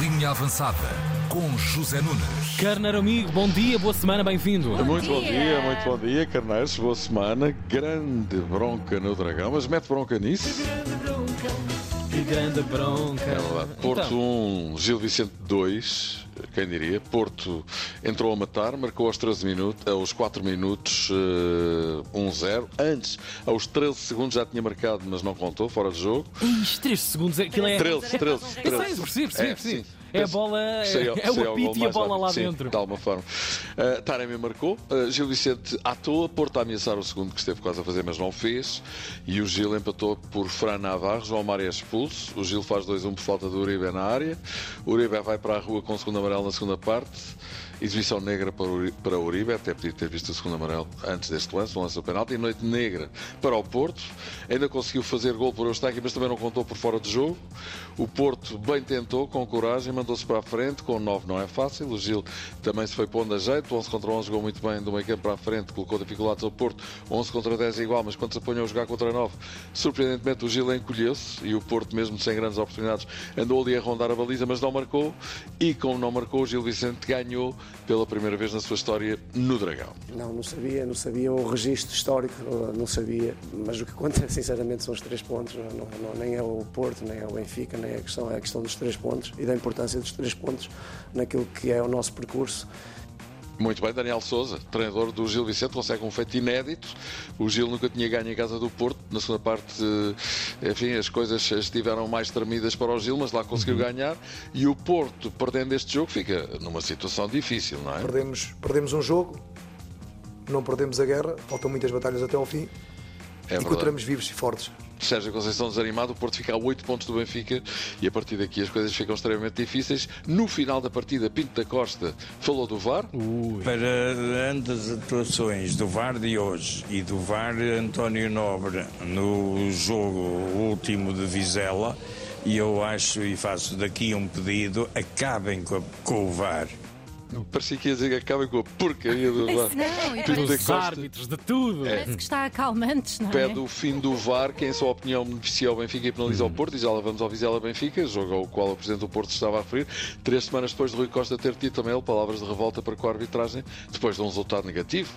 Linha Avançada com José Nunes. Carneiro amigo, bom dia, boa semana, bem-vindo. Muito bom dia, muito bom dia, Carneiros. Boa semana. Grande bronca no Dragão, mas mete bronca nisso. Que grande bronca. É verdade. Porto Então, 1, Gil Vicente 2. Quem diria? Porto entrou a matar, marcou aos 13 minutos, aos 4 minutos eh, 1-0. Antes, aos 13 segundos já tinha marcado, mas não contou, fora de jogo. Ixi, 3 segundos, aquilo é. 13, 13, Eu 13. sei, percebi, percebi, percebi. sim. É a bola, é, Sei- é o apito e a bola lá. Sim, dentro. de alguma forma. Uh, Taremi marcou, uh, Gil Vicente à toa, Porto a ameaçar o segundo que esteve quase a fazer, mas não fez. E o Gil empatou por Fran Navarro, João Mário é expulso. O Gil faz 2-1 por falta do Uribe na área. O Uribe vai para a rua com o segundo amarelo na segunda parte. Exibição negra para o Uri- para o Uribe, até podia ter visto o segundo amarelo antes deste lance, um lance do penalti. E noite negra para o Porto. Ainda conseguiu fazer gol por Eustáquio, mas também não contou por fora de jogo. O Porto bem tentou, com coragem, mandou-se para a frente. Com 9 não é fácil. O Gil também se foi pondo a jeito. 11 contra 11 jogou muito bem do meio campo para a frente, colocou dificuldades ao Porto. 11 contra 10 é igual, mas quando se apanhou a jogar contra 9, surpreendentemente o Gil encolheu-se e o Porto, mesmo sem grandes oportunidades, andou ali a rondar a baliza, mas não marcou. E como não marcou, o Gil Vicente ganhou pela primeira vez na sua história no Dragão. Não, não sabia, não sabia o registro histórico, não- sabia, mas o que conta sinceramente são os três pontos, não- não- nem é o Porto, nem é o Benfica, nem é a questão, é a questão dos três pontos e da importância dos três pontos naquilo que é o nosso percurso. Muito bem, Daniel Souza, treinador do Gil Vicente, consegue um feito inédito. O Gil nunca tinha ganho em casa do Porto. Na segunda parte, eh, enfim, as coisas estiveram mais tremidas para o Gil, mas lá conseguiu ganhar. E o Porto, perdendo este jogo, fica numa situação difícil, não é? Perdemos, perdemos um jogo, não perdemos a guerra, faltam muitas batalhas até ao fim É e verdade. continuamos vivos e fortes. Sérgio Conceição desanimado, o Porto fica a 8 pontos do Benfica e a partir daqui as coisas ficam extremamente difíceis. No final da partida, Pinto da Costa falou do VAR. Para as atuações do VAR de hoje e do VAR António Nobre no jogo último de Vizela, e eu acho e faço daqui um pedido: acabem com, a- com o VAR. Parecia que ia dizer que acabem com a porcaria do VAR. Não, e Dos árbitros, de tudo. parece que está acalmantes, não é? pede o fim do VAR, que em sua opinião beneficia o Benfica e penaliza o Porto, e já lá vamos ao Vizela Benfica, jogo ao qual o Presidente do Porto estava a referir, três semanas depois de Rui Costa ter tido também ele palavras de revolta para com a arbitragem, depois de um resultado negativo.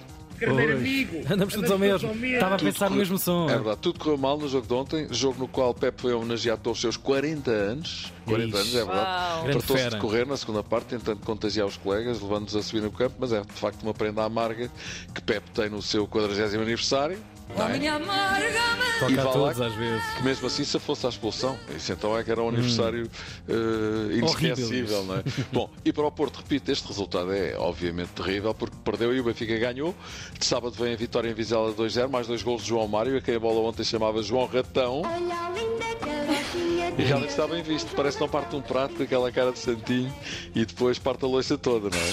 Andamos todos ao mesmo. Estava a pensar no mesmo som. É verdade, tudo correu mal no jogo de ontem, jogo no qual Pep foi homenageado pelos seus 40 anos, 40 Ixi. anos, é verdade, tratou-se de correr na segunda parte, tentando contagiar os colegas, levando-nos a subir no campo, mas é de facto uma prenda amarga que Pep tem no seu 40 aniversário. Não é? E Toca a vá lá todos às vezes. que mesmo assim se fosse a expulsão. Isso então é que era um aniversário eh, inesquecível, Horrível. não é? Bom, e para o Porto, repito, este resultado é obviamente terrível porque perdeu e o Benfica ganhou. De sábado vem a vitória em Vizela 2-0, mais dois gols de João Mário, a quem a bola ontem chamava João Ratão. E realmente está bem visto. Parece que não parte um prato com aquela cara de santinho e depois parte a loiça toda, não é?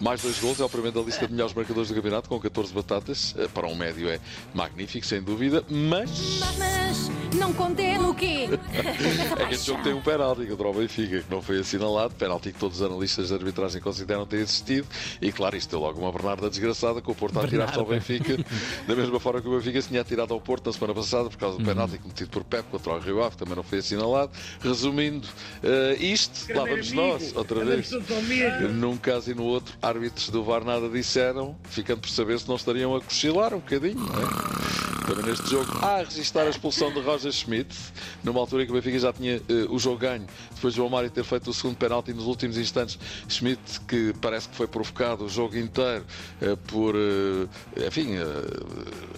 Mais dois gols, é o primeiro da lista de melhores marcadores do campeonato, com 14 batatas. Eh, Para um médio é magnífico, sem dúvida, mas. Mas não contém o quê? É que este jogo tem um penalti contra o Benfica, que não foi assinalado, penalti que todos os analistas de arbitragem consideram ter existido, e claro, isto deu logo uma Bernarda desgraçada, com o Porto a tirar-se ao Benfica, da mesma forma que o Benfica se tinha atirado ao Porto na semana passada, por causa do penalti cometido por Pep contra o Rio Ave, que também não foi assinalado. Resumindo, eh, isto, lá vamos nós, outra vez. Num caso e no outro, árbitros do VAR nada disseram, ficando por saber se não estariam a cochilar um bocadinho, não é? Também neste jogo, a registrar a expulsão de Roger Schmidt, numa altura em que o Benfica já tinha eh, o jogo ganho, depois de João Mário ter feito o segundo penalti nos últimos instantes. Schmidt, que parece que foi provocado o jogo inteiro eh, por, eh, enfim,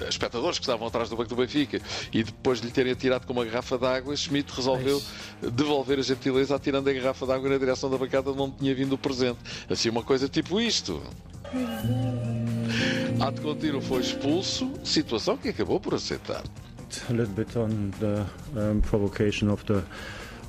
espectadores que estavam atrás do banco do Benfica, e depois de lhe terem atirado com uma garrafa de água, Schmidt resolveu devolver a gentileza atirando a garrafa de água na direção da bancada onde não tinha vindo o presente. Assim, uma coisa tipo isto. Ato contínuo foi expulso, situação que acabou por aceitar. a little bit on the um, provocation of the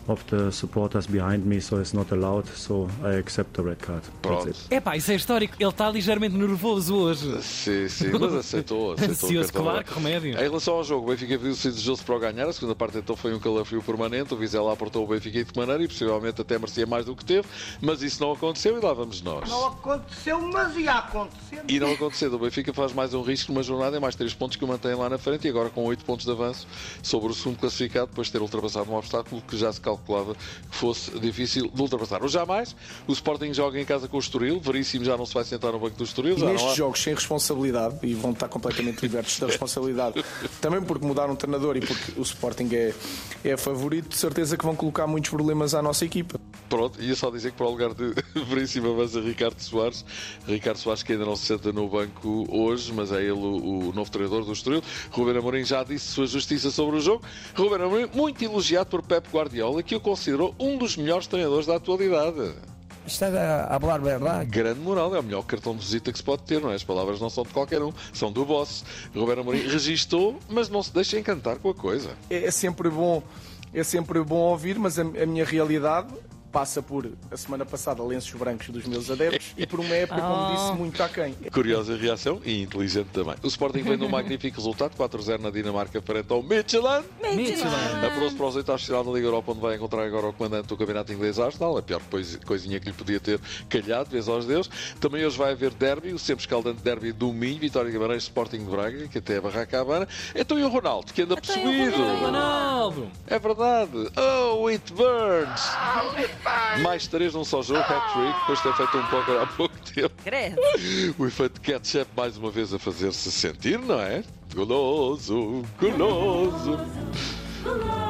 of the supporters behind me, so it's not allowed. So I accept the red card. Pronto. it. Epá, isso é histórico. Ele está ligeiramente nervoso hoje. Sim, sim, mas aceitou. aceitou Ansioso, claro, remédio. Em relação ao jogo, o Benfica viu-se desejoso para o ganhar. A segunda parte então foi um calafrio permanente. O Vizela aportou o Benfica de maneira e possivelmente até merecia mais do que teve. Mas isso não aconteceu e lá vamos nós. Não aconteceu, mas ia acontecer. E não aconteceu. O Benfica faz mais um risco numa jornada e mais três pontos que o mantém lá na frente e agora com oito pontos de avanço sobre o segundo classificado depois de ter ultrapassado um obstáculo que já se calculava calculava que fosse difícil de ultrapassar. O jamais, o Sporting joga em casa com o Estoril, Veríssimo já não se vai sentar no banco do Estoril. E nestes jogos sem responsabilidade, e vão estar completamente libertos da responsabilidade, também porque mudaram o treinador e porque o Sporting é, é favorito, de certeza que vão colocar muitos problemas à nossa equipa. Pronto, ia só dizer que para o lugar de Veríssimo avança Ricardo Soares. Ricardo Soares que ainda não se senta no banco hoje, mas é ele o, o novo treinador do Estoril. Ruben Amorim já disse sua justiça sobre o jogo. Ruben Amorim, muito elogiado por Pep Guardiola, que o considerou um dos melhores treinadores da atualidade. Está a falar verdade. Grande moral, é o melhor cartão de visita que se pode ter, não é? As palavras não são de qualquer um, são do boss. Roberto Amorim registou, mas não se deixa encantar com a coisa. É, é sempre bom, é sempre bom ouvir, mas a, a minha realidade passa por a semana passada lenços brancos dos meus adeptos e por uma época, como disse, muito aquém. Curiosa reação e inteligente também. O Sporting vem num magnífico resultado, 4-0 na Dinamarca frente ao Midtjylland. Apurou-se para os oitavos de final da Liga Europa, onde vai encontrar agora o comandante do Campeonato Inglês Arsenal, a pior coisinha que lhe podia ter calhado, vez aos deus. Também hoje vai haver derby, o sempre escaldante derby do Minho, Vitória Guimarães, Sporting de Braga, que até é Barraca Habana. Então e o Ronaldo, que anda possuído? Ronaldo! É verdade. Oh, it burns! Mais três num só jogo, hat-trick, depois de ter feito um pouco há pouco tempo. Credo. O efeito ketchup mais uma vez a fazer-se sentir, não é? Goloso, goloso.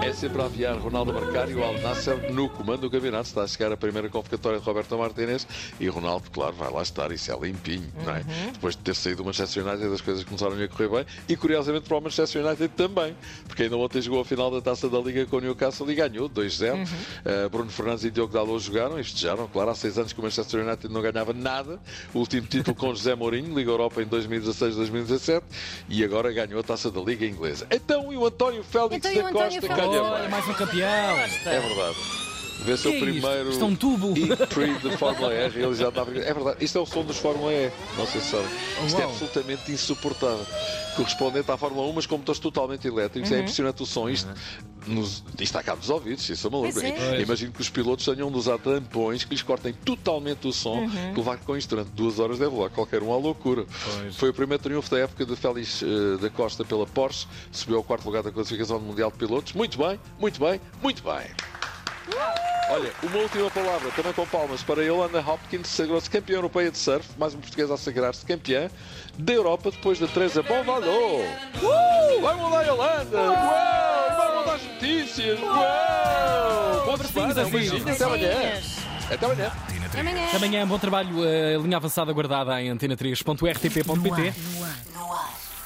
É sempre a aviar Ronaldo marcar e o Al Nasser no comando do campeonato. Está a chegar a primeira convocatória de Roberto Martínez e Ronaldo, claro, vai lá estar. Isso é limpinho, não é? Uhum. Depois de ter saído do Manchester United, as coisas começaram a correr bem e, curiosamente, para o Manchester United também, porque ainda ontem jogou a final da taça da Liga com o Newcastle e ganhou 2-0. Uhum. Uh, Bruno Fernandes e Diogo Dalot jogaram e festejaram. Claro, há seis anos que o Manchester United não ganhava nada. O último título com José Mourinho, Liga Europa em 2016-2017 e agora ganhou a taça da Liga Inglesa. Então, e o António Félix Então, da Costa Calha Olha, bem. mais um campeão. É verdade. Vê se o é isto? primeiro Isto é um tubo. E3 de Fórmula R. Ele já estava. É verdade, isto é o som dos Fórmula E. Não sei se sabem. Isto é absolutamente insuportável. Correspondente à Fórmula 1, mas com motores totalmente elétricos. É Uhum. impressionante o som. Isto, nos, isto está cá dos ouvidos. Isso é maluco. É. Imagino que os pilotos tenham de usar tampões que lhes cortem totalmente o som. Uhum. Que levar com isto durante duas horas deve levar qualquer um à loucura. Pois. Foi o primeiro triunfo da época de Félix eh, da Costa pela Porsche. Subiu ao quarto lugar da classificação do Mundial de Pilotos. Muito bem, muito bem, muito bem. Olha, uma última palavra, também com palmas para Yolanda Hopkins, sagrou-se campeã europeia de surf, mais um português a sagrar-se campeã da Europa depois da Teresa Bonvalot. Uh! Vai mudar Yolanda! Uau! Uau! Boa Abracinhos, um abracinhos. beijinho, até amanhã! Até amanhã! Amanhã. Amanhã, bom trabalho. A linha avançada guardada em antena3.rtp.pt.